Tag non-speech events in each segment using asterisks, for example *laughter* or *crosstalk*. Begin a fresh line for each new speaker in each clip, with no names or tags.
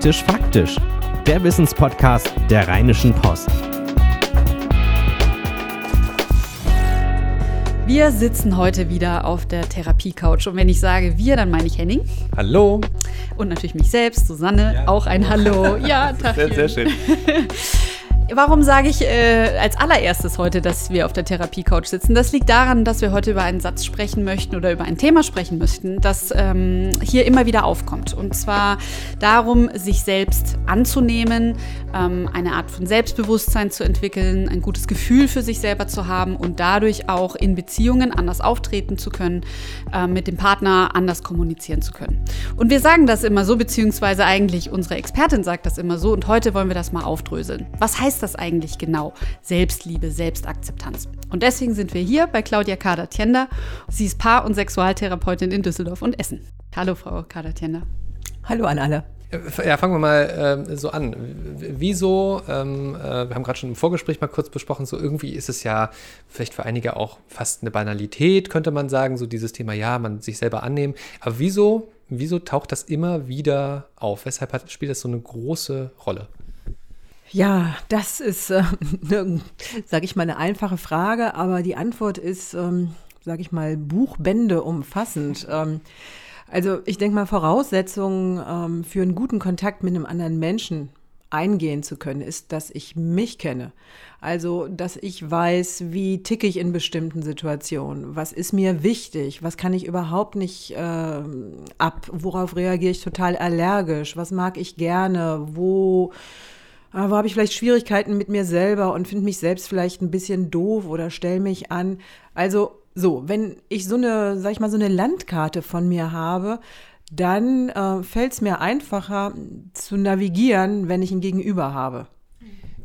Praktisch Faktisch, der Wissenspodcast der Rheinischen Post.
Wir sitzen heute wieder auf der Therapie-Couch. Und wenn ich sage wir, dann meine ich Henning.
Hallo.
Und natürlich mich selbst, Susanne. Ja. Auch ein Hallo. Ja,
Tag. *laughs* Sehr, sehr schön. *laughs*
Warum sage ich äh, als allererstes heute, dass wir auf der Therapie-Couch sitzen? Das liegt daran, dass wir heute über einen Satz sprechen möchten oder über ein Thema sprechen möchten, das ähm, hier immer wieder aufkommt. Und zwar darum, sich selbst anzunehmen, ähm, eine Art von Selbstbewusstsein zu entwickeln, ein gutes Gefühl für sich selber zu haben und dadurch auch in Beziehungen anders auftreten zu können, äh, mit dem Partner anders kommunizieren zu können. Und wir sagen das immer so, beziehungsweise eigentlich unsere Expertin sagt das immer so. Und heute wollen wir das mal aufdröseln. Was heißt das eigentlich genau? Selbstliebe, Selbstakzeptanz. Und deswegen sind wir hier bei Claudia Kader-Tiender. Sie ist Paar- und Sexualtherapeutin in Düsseldorf und Essen. Hallo, Frau Kader-Tiender.
Hallo an alle.
Ja, fangen wir mal äh, so an. Wieso, ähm, äh, wir haben gerade schon im Vorgespräch mal kurz besprochen, so irgendwie ist es ja vielleicht für einige auch fast eine Banalität, könnte man sagen, so dieses Thema, ja, man sich selber annehmen. Aber wieso, wieso taucht das immer wieder auf? Weshalb hat, spielt das so eine große Rolle?
Ja, das ist, äh, *laughs* ne, sage ich mal, eine einfache Frage, aber die Antwort ist, ähm, sage ich mal, Buchbände umfassend. Ähm, also ich denke mal, Voraussetzungen ähm, für einen guten Kontakt mit einem anderen Menschen eingehen zu können, ist, dass ich mich kenne. Also, dass ich weiß, wie ticke ich in bestimmten Situationen, was ist mir wichtig, was kann ich überhaupt nicht äh, ab, worauf reagiere ich total allergisch, was mag ich gerne, wo wo habe ich vielleicht Schwierigkeiten mit mir selber und finde mich selbst vielleicht ein bisschen doof oder stelle mich an. Also so, wenn ich so eine, sag ich mal, so eine Landkarte von mir habe, dann äh, fällt es mir einfacher zu navigieren, wenn ich ein Gegenüber habe.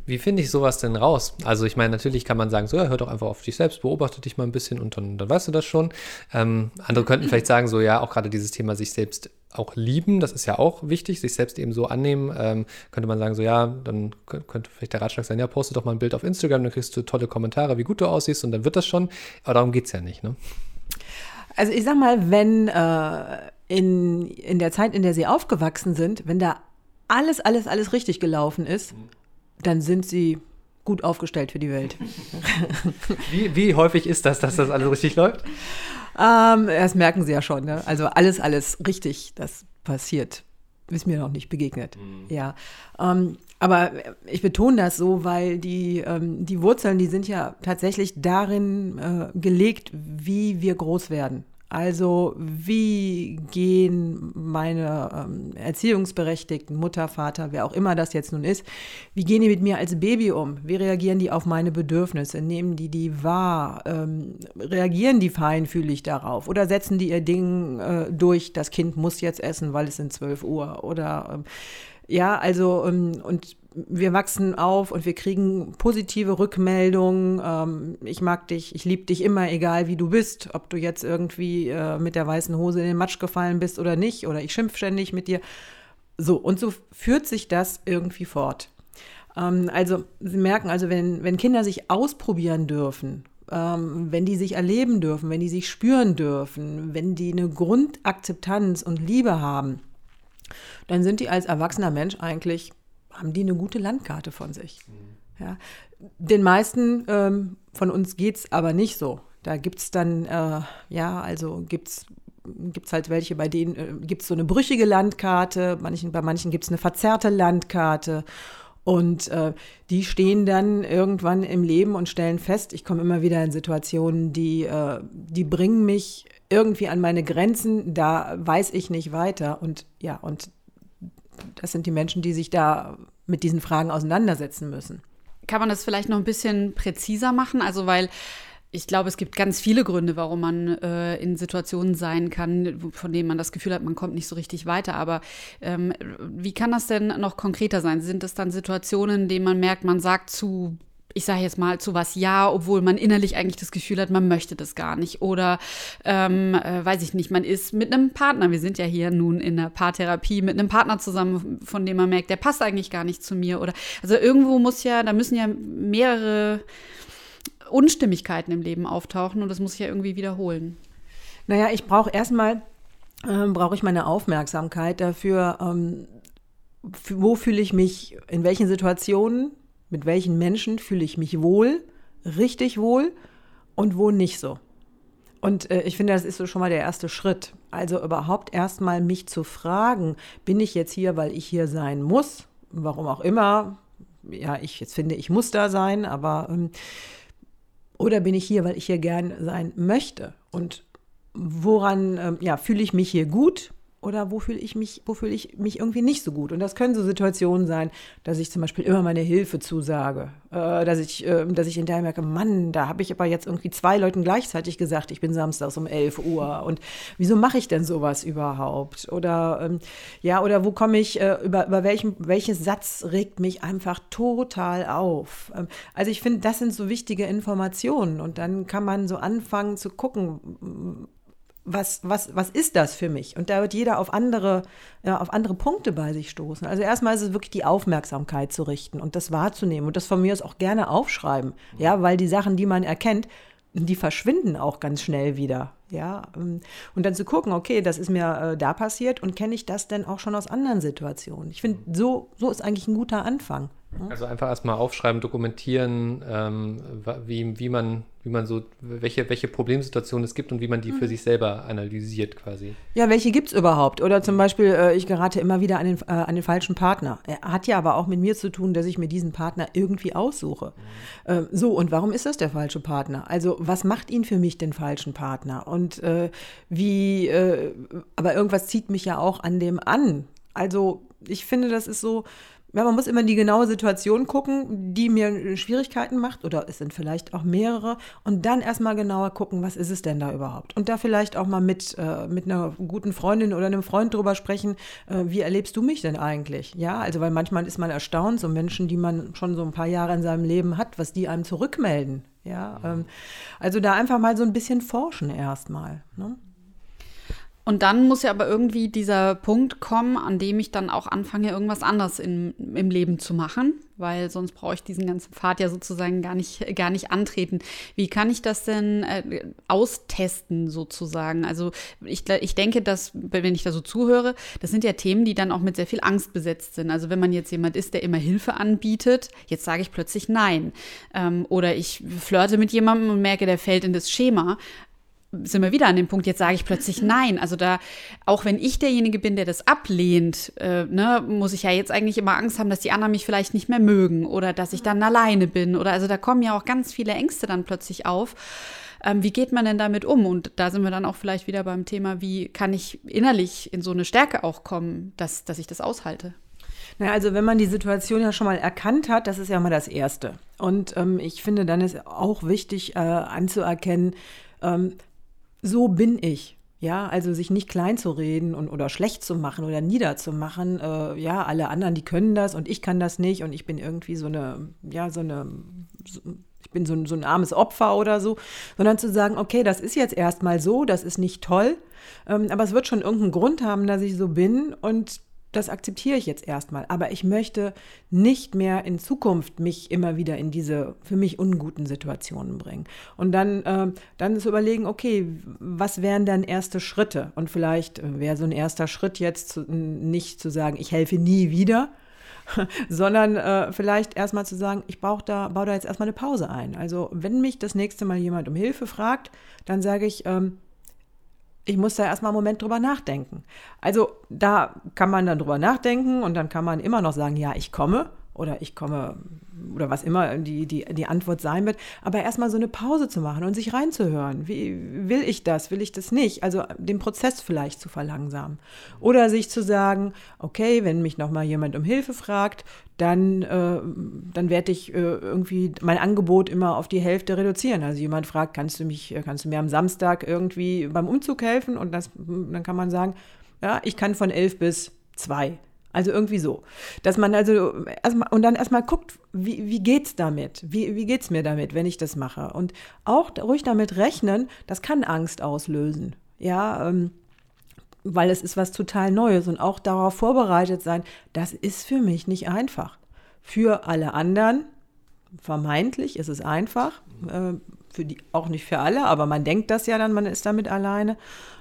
Wie finde ich sowas denn raus? Also ich meine, natürlich kann man sagen, so, ja, hör doch einfach auf dich selbst, beobachte dich mal ein bisschen und dann, dann weißt du das schon. Ähm, andere könnten vielleicht sagen, so, ja, auch gerade dieses Thema sich selbst auch lieben, das ist ja auch wichtig, sich selbst eben so annehmen. Ähm, könnte man sagen, so, ja, dann könnte vielleicht der Ratschlag sein, ja, poste doch mal ein Bild auf Instagram, dann kriegst du tolle Kommentare, wie gut du aussiehst und dann wird das schon. Aber darum geht es ja nicht, ne?
Also ich sag mal, wenn äh, in, in der Zeit, in der sie aufgewachsen sind, wenn da alles, alles, alles richtig gelaufen ist, dann sind sie gut aufgestellt für die Welt. *laughs*
wie, wie häufig ist das, dass das alles richtig läuft?
Ähm, das merken Sie ja schon. Ne? Also alles, alles richtig, das passiert. Ist mir noch nicht begegnet. Mhm. Ja. Ähm, aber ich betone das so, weil die, ähm, die Wurzeln, die sind ja tatsächlich darin äh, gelegt, wie wir groß werden. Also wie gehen meine ähm, Erziehungsberechtigten, Mutter, Vater, wer auch immer das jetzt nun ist, wie gehen die mit mir als Baby um? Wie reagieren die auf meine Bedürfnisse? Nehmen die die wahr? Ähm, reagieren die feinfühlig darauf? Oder setzen die ihr Ding äh, durch, das Kind muss jetzt essen, weil es sind 12 Uhr? Oder ähm, ja, also ähm, und wir wachsen auf und wir kriegen positive Rückmeldungen. Ähm, ich mag dich, ich liebe dich immer, egal wie du bist, ob du jetzt irgendwie äh, mit der weißen Hose in den Matsch gefallen bist oder nicht, oder ich schimpf ständig mit dir. So, und so führt sich das irgendwie fort. Ähm, also, Sie merken also, wenn, wenn Kinder sich ausprobieren dürfen, ähm, wenn die sich erleben dürfen, wenn die sich spüren dürfen, wenn die eine Grundakzeptanz und Liebe haben, dann sind die als erwachsener Mensch eigentlich haben die eine gute Landkarte von sich. Ja. Den meisten ähm, von uns geht es aber nicht so. Da gibt es dann, äh, ja, also gibt es gibt es halt welche, bei denen äh, gibt es so eine brüchige Landkarte, manchen, bei manchen gibt es eine verzerrte Landkarte. Und äh, die stehen dann irgendwann im Leben und stellen fest, ich komme immer wieder in Situationen, die, äh, die bringen mich irgendwie an meine Grenzen, da weiß ich nicht weiter. Und ja, und das sind die Menschen, die sich da mit diesen Fragen auseinandersetzen müssen.
Kann man das vielleicht noch ein bisschen präziser machen? Also, weil ich glaube, es gibt ganz viele Gründe, warum man äh, in Situationen sein kann, von denen man das Gefühl hat, man kommt nicht so richtig weiter. Aber ähm, wie kann das denn noch konkreter sein? Sind es dann Situationen, in denen man merkt, man sagt zu ich sage jetzt mal zu was ja, obwohl man innerlich eigentlich das Gefühl hat, man möchte das gar nicht. Oder ähm, äh, weiß ich nicht, man ist mit einem Partner, wir sind ja hier nun in der Paartherapie, mit einem Partner zusammen, von dem man merkt, der passt eigentlich gar nicht zu mir. Oder also irgendwo muss ja, da müssen ja mehrere Unstimmigkeiten im Leben auftauchen und das muss ich ja irgendwie wiederholen.
Naja, ich brauche erstmal, äh, brauche ich meine Aufmerksamkeit dafür, ähm, wo fühle ich mich, in welchen Situationen, mit welchen Menschen fühle ich mich wohl, richtig wohl und wo nicht so. Und äh, ich finde, das ist so schon mal der erste Schritt. Also überhaupt erstmal mich zu fragen, bin ich jetzt hier, weil ich hier sein muss, warum auch immer. Ja, ich jetzt finde, ich muss da sein, aber ähm, oder bin ich hier, weil ich hier gern sein möchte? Und woran ähm, ja, fühle ich mich hier gut? Oder wo fühle ich mich, wo fühle ich mich irgendwie nicht so gut. Und das können so Situationen sein, dass ich zum Beispiel immer meine Hilfe zusage, äh, dass ich, äh, dass ich hinterher merke, Mann, da habe ich aber jetzt irgendwie zwei Leuten gleichzeitig gesagt, ich bin samstags um 11 Uhr und wieso mache ich denn sowas überhaupt? Oder ähm, ja, oder wo komme ich, äh, über, über welchen, welches Satz regt mich einfach total auf? Ähm, also ich finde, das sind so wichtige Informationen und dann kann man so anfangen zu gucken, was, was, was ist das für mich? Und da wird jeder auf andere, ja, auf andere Punkte bei sich stoßen. Also erstmal ist es wirklich die Aufmerksamkeit zu richten und das wahrzunehmen und das von mir aus auch gerne aufschreiben. Ja, weil die Sachen, die man erkennt, die verschwinden auch ganz schnell wieder. Ja, ähm, und dann zu gucken, okay, das ist mir äh, da passiert und kenne ich das denn auch schon aus anderen Situationen? Ich finde, so, so ist eigentlich ein guter Anfang.
Also einfach erstmal aufschreiben, dokumentieren, ähm, wie, wie, man, wie man so, welche, welche Problemsituationen es gibt und wie man die für mhm. sich selber analysiert quasi.
Ja, welche gibt es überhaupt? Oder zum Beispiel, äh, ich gerate immer wieder an den, äh, an den falschen Partner. Er hat ja aber auch mit mir zu tun, dass ich mir diesen Partner irgendwie aussuche. Mhm. Äh, so, und warum ist das der falsche Partner? Also, was macht ihn für mich den falschen Partner? Und äh, wie, äh, aber irgendwas zieht mich ja auch an dem an. Also, ich finde, das ist so, ja, man muss immer in die genaue Situation gucken, die mir Schwierigkeiten macht, oder es sind vielleicht auch mehrere, und dann erstmal genauer gucken, was ist es denn da überhaupt? Und da vielleicht auch mal mit, äh, mit einer guten Freundin oder einem Freund drüber sprechen, äh, wie erlebst du mich denn eigentlich? Ja, also weil manchmal ist man erstaunt, so Menschen, die man schon so ein paar Jahre in seinem Leben hat, was die einem zurückmelden. Ja, ähm, also da einfach mal so ein bisschen forschen erstmal. Ne?
Und dann muss ja aber irgendwie dieser Punkt kommen, an dem ich dann auch anfange, irgendwas anderes in, im Leben zu machen, weil sonst brauche ich diesen ganzen Pfad ja sozusagen gar nicht, gar nicht antreten. Wie kann ich das denn äh, austesten sozusagen? Also ich, ich denke, dass, wenn ich da so zuhöre, das sind ja Themen, die dann auch mit sehr viel Angst besetzt sind. Also wenn man jetzt jemand ist, der immer Hilfe anbietet, jetzt sage ich plötzlich nein. Ähm, oder ich flirte mit jemandem und merke, der fällt in das Schema sind wir wieder an dem Punkt, jetzt sage ich plötzlich nein. Also da, auch wenn ich derjenige bin, der das ablehnt, äh, ne, muss ich ja jetzt eigentlich immer Angst haben, dass die anderen mich vielleicht nicht mehr mögen oder dass ich dann alleine bin. Oder also da kommen ja auch ganz viele Ängste dann plötzlich auf. Ähm, wie geht man denn damit um? Und da sind wir dann auch vielleicht wieder beim Thema, wie kann ich innerlich in so eine Stärke auch kommen, dass, dass ich das aushalte?
Na, also wenn man die Situation ja schon mal erkannt hat, das ist ja mal das Erste. Und ähm, ich finde, dann ist auch wichtig äh, anzuerkennen, ähm, so bin ich. Ja, also sich nicht klein zu reden und oder schlecht zu machen oder niederzumachen. Äh, ja, alle anderen, die können das und ich kann das nicht und ich bin irgendwie so eine, ja, so eine, so, ich bin so ein, so ein armes Opfer oder so, sondern zu sagen, okay, das ist jetzt erstmal so, das ist nicht toll, ähm, aber es wird schon irgendeinen Grund haben, dass ich so bin und das akzeptiere ich jetzt erstmal. Aber ich möchte nicht mehr in Zukunft mich immer wieder in diese für mich unguten Situationen bringen. Und dann, äh, dann zu überlegen, okay, was wären dann erste Schritte? Und vielleicht äh, wäre so ein erster Schritt jetzt zu, nicht zu sagen, ich helfe nie wieder, *laughs* sondern äh, vielleicht erstmal zu sagen, ich brauche da, baue da jetzt erstmal eine Pause ein. Also wenn mich das nächste Mal jemand um Hilfe fragt, dann sage ich, ähm, ich muss da erstmal einen Moment drüber nachdenken. Also da kann man dann drüber nachdenken und dann kann man immer noch sagen, ja, ich komme oder ich komme oder was immer die, die, die Antwort sein wird, aber erstmal so eine Pause zu machen und sich reinzuhören. Wie will ich das? Will ich das nicht? Also den Prozess vielleicht zu verlangsamen. Oder sich zu sagen, okay, wenn mich nochmal jemand um Hilfe fragt, dann, äh, dann werde ich äh, irgendwie mein Angebot immer auf die Hälfte reduzieren. Also jemand fragt, kannst du mich, kannst du mir am Samstag irgendwie beim Umzug helfen? Und das, dann kann man sagen, ja, ich kann von elf bis zwei. Also irgendwie so. Dass man also erstmal und dann erstmal guckt, wie, wie geht's damit? Wie, wie geht's mir damit, wenn ich das mache? Und auch ruhig damit rechnen, das kann Angst auslösen. Ja, ähm, weil es ist was total Neues und auch darauf vorbereitet sein, das ist für mich nicht einfach. Für alle anderen, vermeintlich ist es einfach. Äh, für die, auch nicht für alle, aber man denkt das ja dann, man ist damit alleine.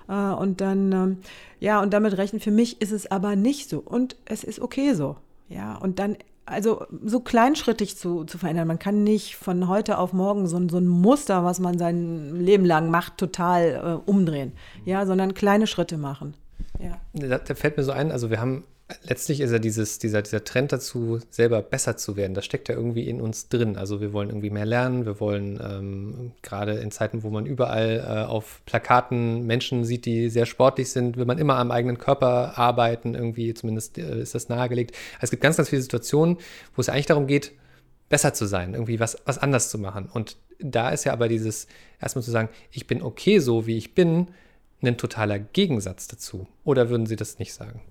Äh, und dann, ähm, ja, und damit rechnen. Für mich ist es aber nicht so. Und es ist okay so. Ja, und dann also so kleinschrittig zu, zu verändern. Man kann nicht von heute auf morgen so, so ein Muster, was man sein Leben lang macht, total äh, umdrehen. Ja, sondern kleine Schritte machen. Ja.
Da, da, fällt mir so ein, also wir haben letztlich ist ja dieses, dieser, dieser Trend dazu, selber besser zu werden. Das steckt ja irgendwie in uns drin. Also wir wollen irgendwie mehr lernen. Wir wollen ähm, gerade in Zeiten, wo man überall äh, auf Plakaten Menschen sieht, die sehr sportlich sind, will man immer am eigenen Körper arbeiten. Irgendwie zumindest äh, ist das nahegelegt. Also es gibt ganz, ganz viele Situationen, wo es eigentlich darum geht, besser zu sein, irgendwie was, was anders zu machen. Und da ist ja aber dieses, erstmal zu sagen, ich bin okay so, wie ich bin, ein totaler Gegensatz dazu. Oder würden Sie das nicht sagen?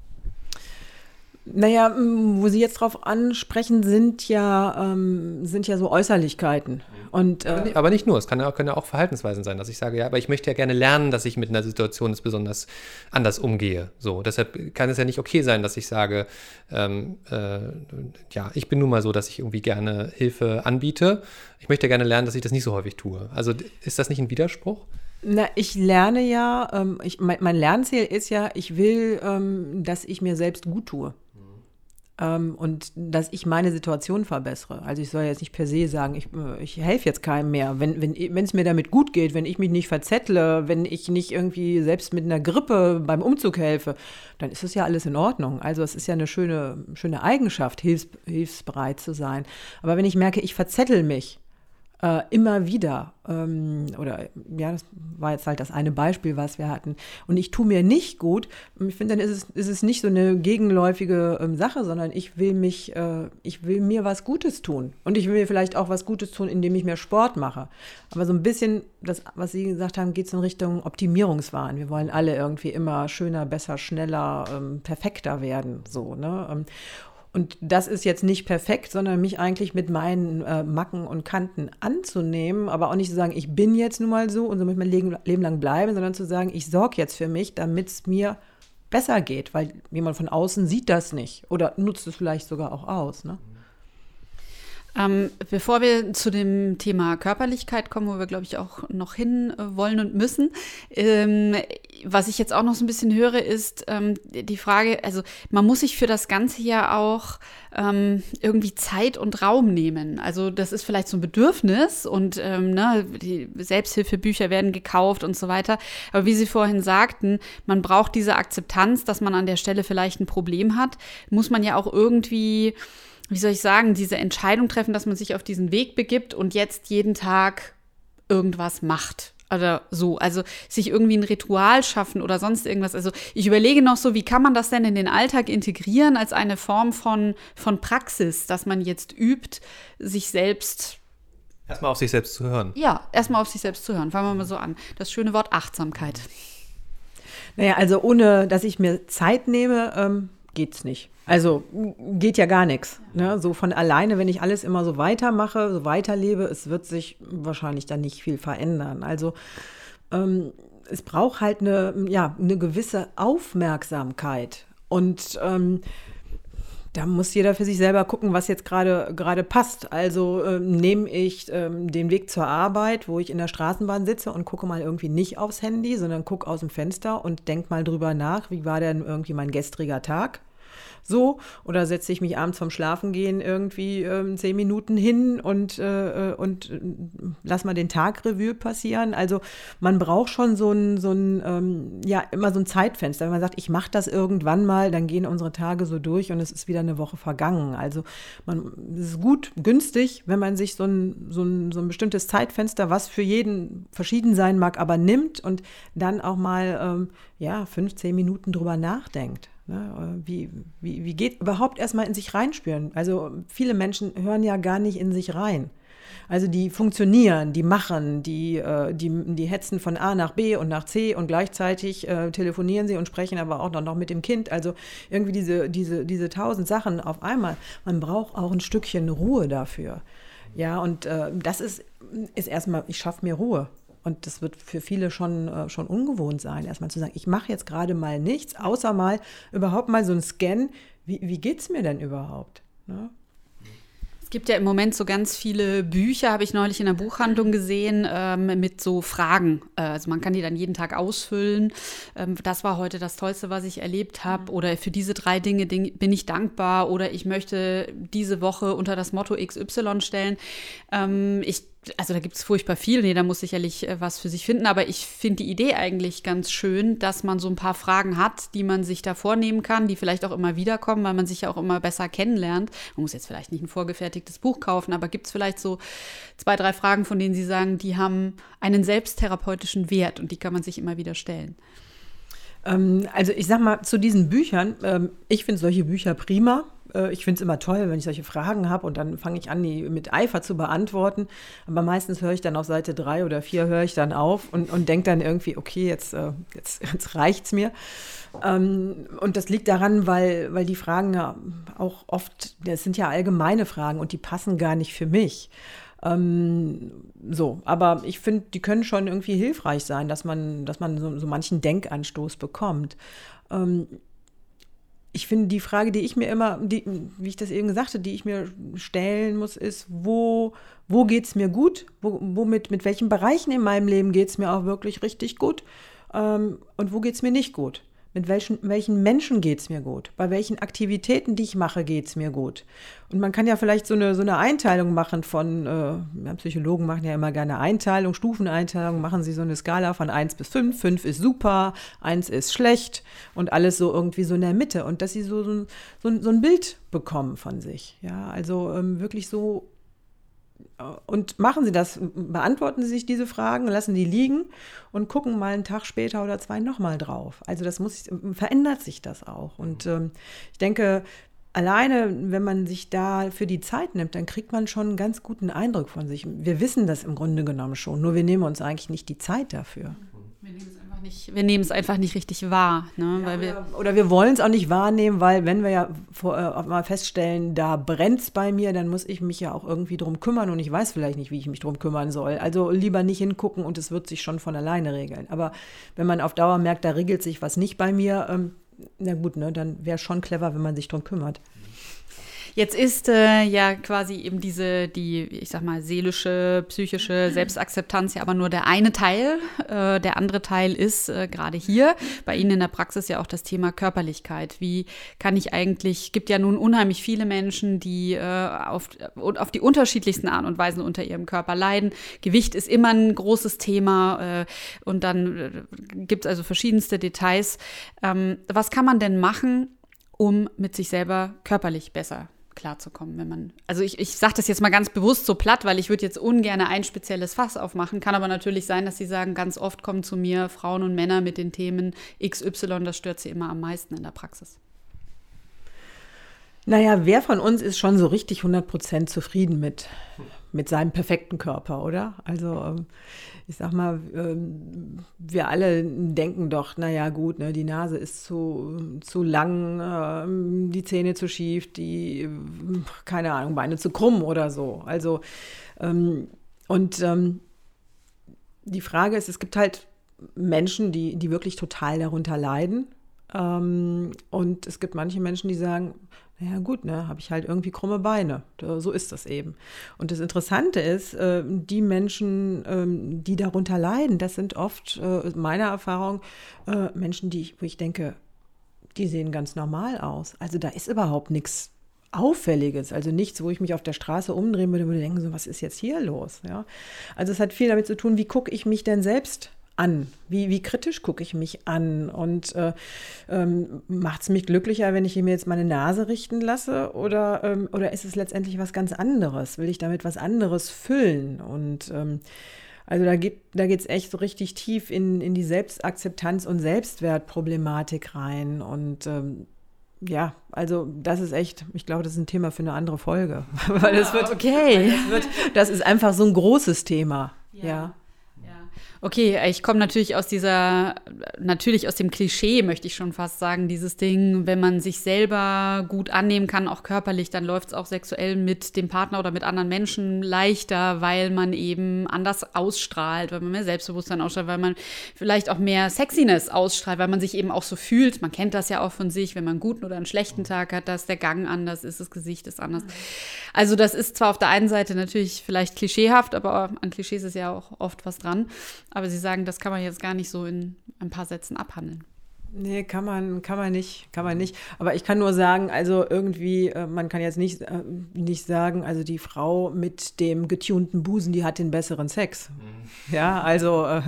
Naja, wo Sie jetzt drauf ansprechen, sind ja, ähm, sind ja so Äußerlichkeiten. Und,
äh, aber nicht nur, es kann ja, können ja auch Verhaltensweisen sein, dass ich sage, ja, aber ich möchte ja gerne lernen, dass ich mit einer Situation jetzt besonders anders umgehe. So, deshalb kann es ja nicht okay sein, dass ich sage, ähm, äh, ja, ich bin nun mal so, dass ich irgendwie gerne Hilfe anbiete. Ich möchte ja gerne lernen, dass ich das nicht so häufig tue. Also ist das nicht ein Widerspruch?
Na, ich lerne ja, ähm, ich, mein, mein, Lernziel ist ja, ich will, ähm, dass ich mir selbst gut tue ähm, und dass ich meine Situation verbessere. Also ich soll jetzt nicht per se sagen, ich, äh, ich helfe jetzt keinem mehr. Wenn es wenn, mir damit gut geht, wenn ich mich nicht verzettle, wenn ich nicht irgendwie selbst mit einer Grippe beim Umzug helfe, dann ist das ja alles in Ordnung. Also es ist ja eine schöne, schöne Eigenschaft, hilfs, hilfsbereit zu sein. Aber wenn ich merke, ich verzettel mich, äh, immer wieder, ähm, oder ja, das war jetzt halt das eine Beispiel, was wir hatten, und ich tue mir nicht gut, ich finde, dann ist es, ist es nicht so eine gegenläufige ähm, Sache, sondern ich will mich, äh, ich will mir was Gutes tun. Und ich will mir vielleicht auch was Gutes tun, indem ich mehr Sport mache. Aber so ein bisschen, das, was Sie gesagt haben, geht es in Richtung Optimierungswahn. Wir wollen alle irgendwie immer schöner, besser, schneller, ähm, perfekter werden. So, ne? Und das ist jetzt nicht perfekt, sondern mich eigentlich mit meinen äh, Macken und Kanten anzunehmen, aber auch nicht zu sagen, ich bin jetzt nun mal so und so möchte ich mein Leben, Leben lang bleiben, sondern zu sagen, ich sorge jetzt für mich, damit es mir besser geht, weil jemand von außen sieht das nicht oder nutzt es vielleicht sogar auch aus. Ne?
Ähm, bevor wir zu dem Thema Körperlichkeit kommen, wo wir, glaube ich, auch noch hin äh, wollen und müssen, ähm, was ich jetzt auch noch so ein bisschen höre, ist ähm, die Frage, also man muss sich für das Ganze ja auch ähm, irgendwie Zeit und Raum nehmen. Also das ist vielleicht so ein Bedürfnis und ähm, ne, die Selbsthilfebücher werden gekauft und so weiter. Aber wie Sie vorhin sagten, man braucht diese Akzeptanz, dass man an der Stelle vielleicht ein Problem hat, muss man ja auch irgendwie wie soll ich sagen, diese Entscheidung treffen, dass man sich auf diesen Weg begibt und jetzt jeden Tag irgendwas macht. Oder so. Also sich irgendwie ein Ritual schaffen oder sonst irgendwas. Also ich überlege noch so, wie kann man das denn in den Alltag integrieren als eine Form von, von Praxis, dass man jetzt übt, sich selbst
Erstmal auf sich selbst zu hören.
Ja, erstmal auf sich selbst zu hören. Fangen wir mal so an. Das schöne Wort Achtsamkeit.
Naja, also ohne, dass ich mir Zeit nehme, ähm, geht's nicht. Also geht ja gar nichts. Ne? So von alleine, wenn ich alles immer so weitermache, so weiterlebe, es wird sich wahrscheinlich dann nicht viel verändern. Also ähm, es braucht halt eine, ja, eine gewisse Aufmerksamkeit. Und ähm, da muss jeder für sich selber gucken, was jetzt gerade passt. Also ähm, nehme ich ähm, den Weg zur Arbeit, wo ich in der Straßenbahn sitze und gucke mal irgendwie nicht aufs Handy, sondern gucke aus dem Fenster und denke mal drüber nach, wie war denn irgendwie mein gestriger Tag so. Oder setze ich mich abends vom Schlafengehen irgendwie ähm, zehn Minuten hin und, äh, äh und äh, lass mal den Tag Revue passieren. Also man braucht schon so ein, so ein ähm, ja, immer so ein Zeitfenster. Wenn man sagt, ich mache das irgendwann mal, dann gehen unsere Tage so durch und es ist wieder eine Woche vergangen. Also man, es ist gut, günstig, wenn man sich so ein, so, ein, so ein bestimmtes Zeitfenster, was für jeden verschieden sein mag, aber nimmt und dann auch mal ähm, ja, 15 Minuten drüber nachdenkt. Ne? Wie, wie, wie geht überhaupt erstmal in sich reinspüren? Also viele Menschen hören ja gar nicht in sich rein. Also die funktionieren, die machen, die, äh, die, die hetzen von A nach B und nach C und gleichzeitig äh, telefonieren sie und sprechen aber auch noch mit dem Kind. Also irgendwie diese, diese, diese tausend Sachen auf einmal. Man braucht auch ein Stückchen Ruhe dafür. Ja, und äh, das ist, ist erstmal, ich schaffe mir Ruhe. Und das wird für viele schon, äh, schon ungewohnt sein, erstmal zu sagen, ich mache jetzt gerade mal nichts, außer mal überhaupt mal so ein Scan, wie, wie geht es mir denn überhaupt? Ne?
gibt ja im Moment so ganz viele Bücher, habe ich neulich in der Buchhandlung gesehen, ähm, mit so Fragen. Äh, also man kann die dann jeden Tag ausfüllen. Ähm, das war heute das Tollste, was ich erlebt habe. Mhm. Oder für diese drei Dinge bin ich dankbar. Oder ich möchte diese Woche unter das Motto XY stellen. Ähm, ich also da gibt es furchtbar viel, nee, da muss sicherlich äh, was für sich finden, aber ich finde die Idee eigentlich ganz schön, dass man so ein paar Fragen hat, die man sich da vornehmen kann, die vielleicht auch immer wiederkommen, weil man sich ja auch immer besser kennenlernt. Man muss jetzt vielleicht nicht ein vorgefertigtes Buch kaufen, aber gibt es vielleicht so zwei, drei Fragen, von denen Sie sagen, die haben einen selbsttherapeutischen Wert und die kann man sich immer wieder stellen?
Ähm, also ich sag mal zu diesen Büchern, ähm, ich finde solche Bücher prima äh, ich finde es immer toll, wenn ich solche Fragen habe und dann fange ich an, die mit Eifer zu beantworten. Aber meistens höre ich dann auf Seite drei oder vier höre ich dann auf und, und denke dann irgendwie, okay, jetzt, äh, jetzt, *laughs* jetzt reicht es mir. Ähm, und das liegt daran, weil, weil die Fragen ja auch oft, das sind ja allgemeine Fragen und die passen gar nicht für mich. Ähm, so, aber ich finde, die können schon irgendwie hilfreich sein, dass man, dass man so, so manchen Denkanstoß bekommt. Ähm, ich finde, die Frage, die ich mir immer, die, wie ich das eben gesagt habe, die ich mir stellen muss, ist, wo, wo geht es mir gut? Wo, womit, mit welchen Bereichen in meinem Leben geht es mir auch wirklich richtig gut? Ähm, und wo geht es mir nicht gut? Mit welchen, welchen Menschen geht es mir gut? Bei welchen Aktivitäten, die ich mache, geht es mir gut? Und man kann ja vielleicht so eine, so eine Einteilung machen von, äh, Psychologen machen ja immer gerne Einteilung, Stufeneinteilung, machen sie so eine Skala von 1 bis 5. 5 ist super, 1 ist schlecht und alles so irgendwie so in der Mitte. Und dass sie so, so, so, so ein Bild bekommen von sich. Ja, also ähm, wirklich so und machen Sie das, beantworten Sie sich diese Fragen, lassen die liegen und gucken mal einen Tag später oder zwei nochmal drauf. Also das muss, verändert sich das auch. Und ähm, ich denke, alleine, wenn man sich da für die Zeit nimmt, dann kriegt man schon einen ganz guten Eindruck von sich. Wir wissen das im Grunde genommen schon, nur wir nehmen uns eigentlich nicht die Zeit dafür.
Wir nehmen es nicht, wir nehmen es einfach nicht richtig wahr. Ne?
Ja, wir, oder wir wollen es auch nicht wahrnehmen, weil wenn wir ja vor, äh, mal feststellen, da brennt es bei mir, dann muss ich mich ja auch irgendwie drum kümmern und ich weiß vielleicht nicht, wie ich mich drum kümmern soll. Also lieber nicht hingucken und es wird sich schon von alleine regeln. Aber wenn man auf Dauer merkt, da regelt sich was nicht bei mir, ähm, na gut, ne, dann wäre es schon clever, wenn man sich drum kümmert.
Jetzt ist äh, ja quasi eben diese, die, ich sag mal, seelische, psychische Selbstakzeptanz ja aber nur der eine Teil. Äh, der andere Teil ist äh, gerade hier bei Ihnen in der Praxis ja auch das Thema Körperlichkeit. Wie kann ich eigentlich, gibt ja nun unheimlich viele Menschen, die äh, auf, auf die unterschiedlichsten Art und Weisen unter ihrem Körper leiden. Gewicht ist immer ein großes Thema äh, und dann äh, gibt es also verschiedenste Details. Ähm, was kann man denn machen, um mit sich selber körperlich besser klarzukommen, wenn man. Also ich, ich sage das jetzt mal ganz bewusst so platt, weil ich würde jetzt ungern ein spezielles Fass aufmachen. Kann aber natürlich sein, dass sie sagen, ganz oft kommen zu mir Frauen und Männer mit den Themen XY, das stört sie immer am meisten in der Praxis.
Naja, wer von uns ist schon so richtig 100% zufrieden mit, mit seinem perfekten Körper, oder? Also ähm, ich sag mal, ähm, wir alle denken doch, naja gut, ne, die Nase ist zu, zu lang, ähm, die Zähne zu schief, die, keine Ahnung, Beine zu krumm oder so. Also, und die Frage ist, es gibt halt Menschen, die, die wirklich total darunter leiden. und es gibt manche Menschen, die sagen, naja gut, ne, habe ich halt irgendwie krumme Beine. So ist das eben. Und das Interessante ist, äh, die Menschen, ähm, die darunter leiden, das sind oft, äh, meiner Erfahrung, äh, Menschen, die ich, wo ich denke, die sehen ganz normal aus. Also da ist überhaupt nichts Auffälliges, also nichts, wo ich mich auf der Straße umdrehen würde, würde denken, so, was ist jetzt hier los? Ja? Also es hat viel damit zu tun, wie gucke ich mich denn selbst an? Wie, wie kritisch gucke ich mich an? Und äh, ähm, macht es mich glücklicher, wenn ich mir jetzt meine Nase richten lasse? Oder, ähm, oder ist es letztendlich was ganz anderes? Will ich damit was anderes füllen? Und ähm, also da geht da geht's echt so richtig tief in, in die Selbstakzeptanz und Selbstwertproblematik rein. Und ähm, ja, also das ist echt, ich glaube, das ist ein Thema für eine andere Folge. *laughs* weil das wird, okay. Das, wird, das ist einfach so ein großes Thema. ja. ja.
Okay, ich komme natürlich aus dieser, natürlich aus dem Klischee, möchte ich schon fast sagen, dieses Ding, wenn man sich selber gut annehmen kann, auch körperlich, dann läuft es auch sexuell mit dem Partner oder mit anderen Menschen leichter, weil man eben anders ausstrahlt, weil man mehr Selbstbewusstsein ausstrahlt, weil man vielleicht auch mehr Sexiness ausstrahlt, weil man sich eben auch so fühlt. Man kennt das ja auch von sich, wenn man einen guten oder einen schlechten Tag hat, dass der Gang anders ist, das Gesicht ist anders. Also das ist zwar auf der einen Seite natürlich vielleicht klischeehaft, aber an Klischees ist ja auch oft was dran. Aber Sie sagen, das kann man jetzt gar nicht so in ein paar Sätzen abhandeln.
Nee, kann man, kann man nicht, kann man nicht. Aber ich kann nur sagen, also irgendwie, äh, man kann jetzt nicht, äh, nicht sagen, also die Frau mit dem getunten Busen, die hat den besseren Sex. Mhm. Ja, also äh,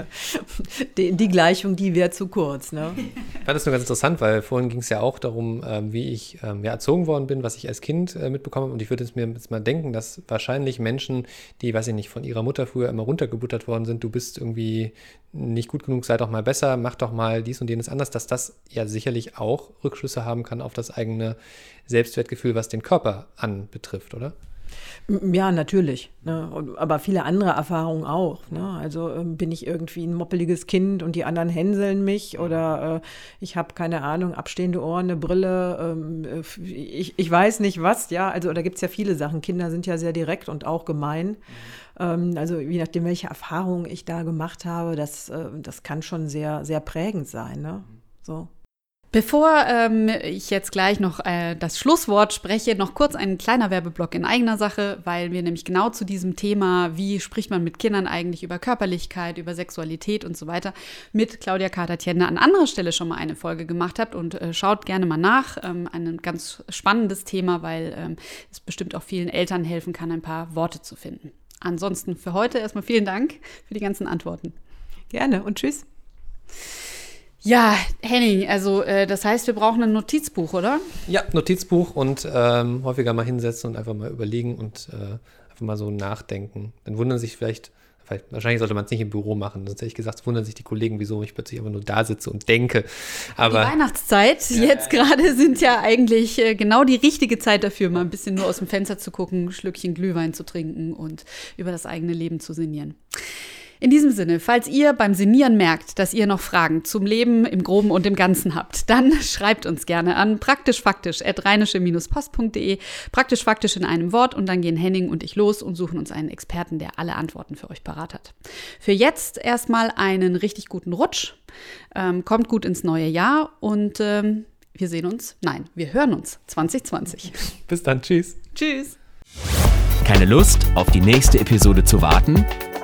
*laughs* die, die, Gleichung, die wäre zu kurz. Ne?
Ich fand das nur ganz interessant, weil vorhin ging es ja auch darum, ähm, wie ich ähm, ja, erzogen worden bin, was ich als Kind mitbekommen habe. Und ich würde mir jetzt mal denken, dass wahrscheinlich Menschen, die, weiß ich nicht, von ihrer Mutter früher immer runtergebuttert worden sind, du bist irgendwie nicht gut genug, sei doch mal besser, mach doch mal dies und jenes anders, dass das ja sicherlich auch Rückschlüsse haben kann auf das eigene Selbstwertgefühl, was den Körper anbetrifft, oder?
Ja, natürlich. Ne? Aber viele andere Erfahrungen auch. Ne? Also äh, bin ich irgendwie ein moppeliges Kind und die anderen hänseln mich oder äh, ich habe keine Ahnung, abstehende Ohren, eine Brille, ähm, äh, ich, ich weiß nicht was, ja. Also da gibt es ja viele Sachen. Kinder sind ja sehr direkt und auch gemein. Ähm, also je nachdem, welche Erfahrungen ich da gemacht habe, das, äh, das kann schon sehr, sehr prägend sein. Ne? So.
Bevor ähm, ich jetzt gleich noch äh, das Schlusswort spreche, noch kurz ein kleiner Werbeblock in eigener Sache, weil wir nämlich genau zu diesem Thema, wie spricht man mit Kindern eigentlich über Körperlichkeit, über Sexualität und so weiter, mit Claudia Kader-Tjende an anderer Stelle schon mal eine Folge gemacht habt und äh, schaut gerne mal nach. Ähm, ein ganz spannendes Thema, weil ähm, es bestimmt auch vielen Eltern helfen kann, ein paar Worte zu finden. Ansonsten für heute erstmal vielen Dank für die ganzen Antworten.
Gerne und tschüss.
Ja, Henning, also äh, das heißt, wir brauchen ein Notizbuch, oder?
Ja, Notizbuch und ähm, häufiger mal hinsetzen und einfach mal überlegen und äh, einfach mal so nachdenken. Dann wundern sich vielleicht, vielleicht wahrscheinlich sollte man es nicht im Büro machen, sonst hätte ich gesagt, wundern sich die Kollegen, wieso ich plötzlich einfach nur da sitze und denke. Aber
die Weihnachtszeit, ja, jetzt gerade, sind ja eigentlich äh, genau die richtige Zeit dafür, mal ein bisschen nur aus dem Fenster zu gucken, ein Schlückchen Glühwein zu trinken und über das eigene Leben zu sinnieren. In diesem Sinne, falls ihr beim Senieren merkt, dass ihr noch Fragen zum Leben im Groben und im Ganzen habt, dann *laughs* schreibt uns gerne an praktischfaktisch.rheinische-post.de. Praktisch faktisch in einem Wort und dann gehen Henning und ich los und suchen uns einen Experten, der alle Antworten für euch parat hat. Für jetzt erstmal einen richtig guten Rutsch. Ähm, kommt gut ins neue Jahr und ähm, wir sehen uns, nein, wir hören uns 2020.
Bis dann, tschüss.
Tschüss.
Keine Lust, auf die nächste Episode zu warten?